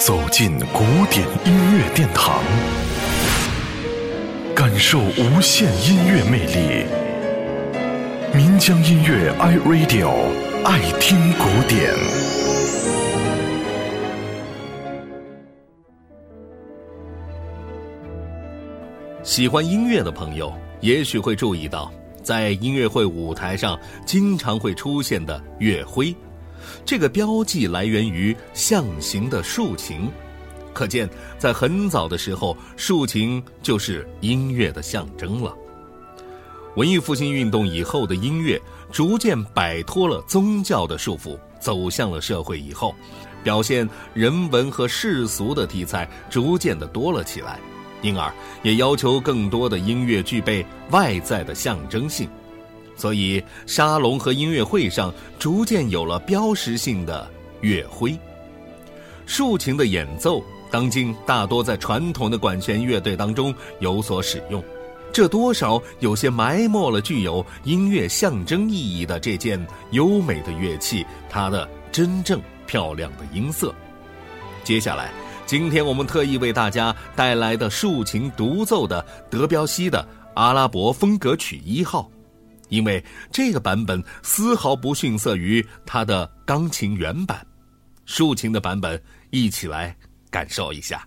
走进古典音乐殿堂，感受无限音乐魅力。民江音乐 iRadio 爱听古典。喜欢音乐的朋友，也许会注意到，在音乐会舞台上经常会出现的乐徽。这个标记来源于象形的竖琴，可见在很早的时候，竖琴就是音乐的象征了。文艺复兴运动以后的音乐逐渐摆脱了宗教的束缚，走向了社会以后，表现人文和世俗的题材逐渐的多了起来，因而也要求更多的音乐具备外在的象征性。所以，沙龙和音乐会上逐渐有了标识性的乐徽。竖琴的演奏，当今大多在传统的管弦乐队当中有所使用，这多少有些埋没了具有音乐象征意义的这件优美的乐器它的真正漂亮的音色。接下来，今天我们特意为大家带来的竖琴独奏的德彪西的阿拉伯风格曲一号。因为这个版本丝毫不逊色于它的钢琴原版，竖琴的版本，一起来感受一下。